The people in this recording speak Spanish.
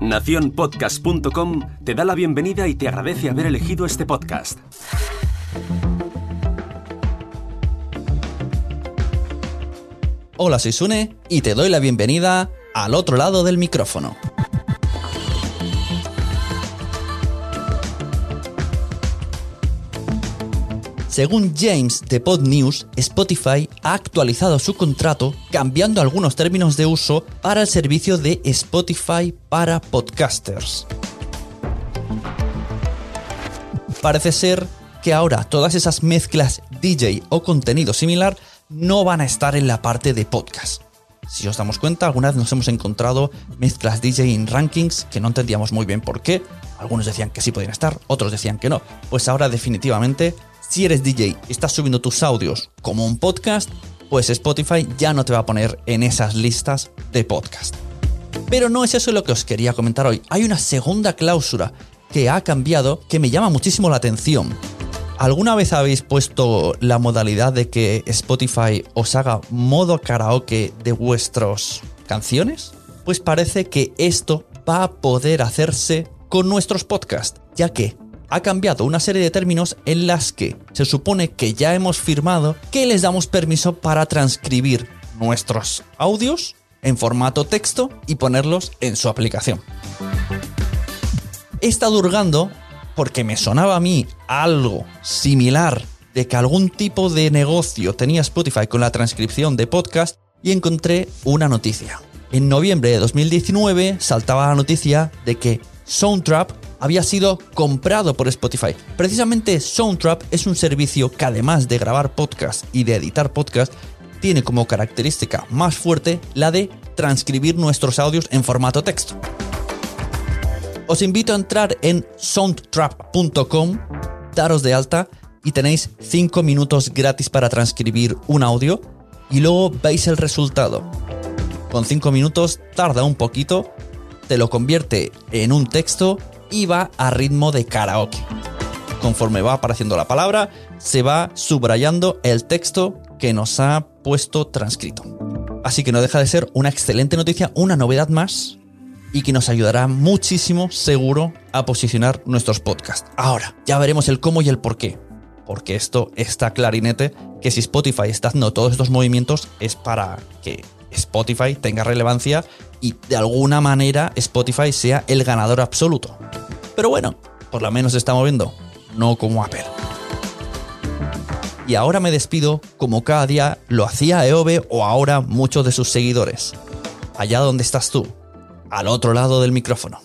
Naciónpodcast.com te da la bienvenida y te agradece haber elegido este podcast. Hola, soy Sune y te doy la bienvenida al otro lado del micrófono. Según James de Pod News, Spotify ha actualizado su contrato cambiando algunos términos de uso para el servicio de Spotify para podcasters. Parece ser que ahora todas esas mezclas DJ o contenido similar no van a estar en la parte de podcast. Si os damos cuenta, alguna vez nos hemos encontrado mezclas DJ en rankings que no entendíamos muy bien por qué. Algunos decían que sí podían estar, otros decían que no. Pues ahora definitivamente si eres DJ y estás subiendo tus audios como un podcast, pues Spotify ya no te va a poner en esas listas de podcast. Pero no es eso lo que os quería comentar hoy. Hay una segunda cláusula que ha cambiado que me llama muchísimo la atención. ¿Alguna vez habéis puesto la modalidad de que Spotify os haga modo karaoke de vuestras canciones? Pues parece que esto va a poder hacerse con nuestros podcasts, ya que ha cambiado una serie de términos en las que se supone que ya hemos firmado que les damos permiso para transcribir nuestros audios en formato texto y ponerlos en su aplicación. He estado hurgando porque me sonaba a mí algo similar de que algún tipo de negocio tenía Spotify con la transcripción de podcast y encontré una noticia. En noviembre de 2019 saltaba la noticia de que Soundtrap había sido comprado por Spotify. Precisamente Soundtrap es un servicio que además de grabar podcast y de editar podcast, tiene como característica más fuerte la de transcribir nuestros audios en formato texto. Os invito a entrar en soundtrap.com, daros de alta y tenéis 5 minutos gratis para transcribir un audio y luego veis el resultado. Con 5 minutos tarda un poquito, te lo convierte en un texto y va a ritmo de karaoke. Conforme va apareciendo la palabra, se va subrayando el texto que nos ha puesto transcrito. Así que no deja de ser una excelente noticia, una novedad más y que nos ayudará muchísimo, seguro, a posicionar nuestros podcasts. Ahora, ya veremos el cómo y el por qué. Porque esto está clarinete que si Spotify está haciendo todos estos movimientos es para que Spotify tenga relevancia y de alguna manera Spotify sea el ganador absoluto. Pero bueno, por lo menos está moviendo, no como Apple. Y ahora me despido como cada día lo hacía Eove o ahora muchos de sus seguidores. Allá donde estás tú, al otro lado del micrófono.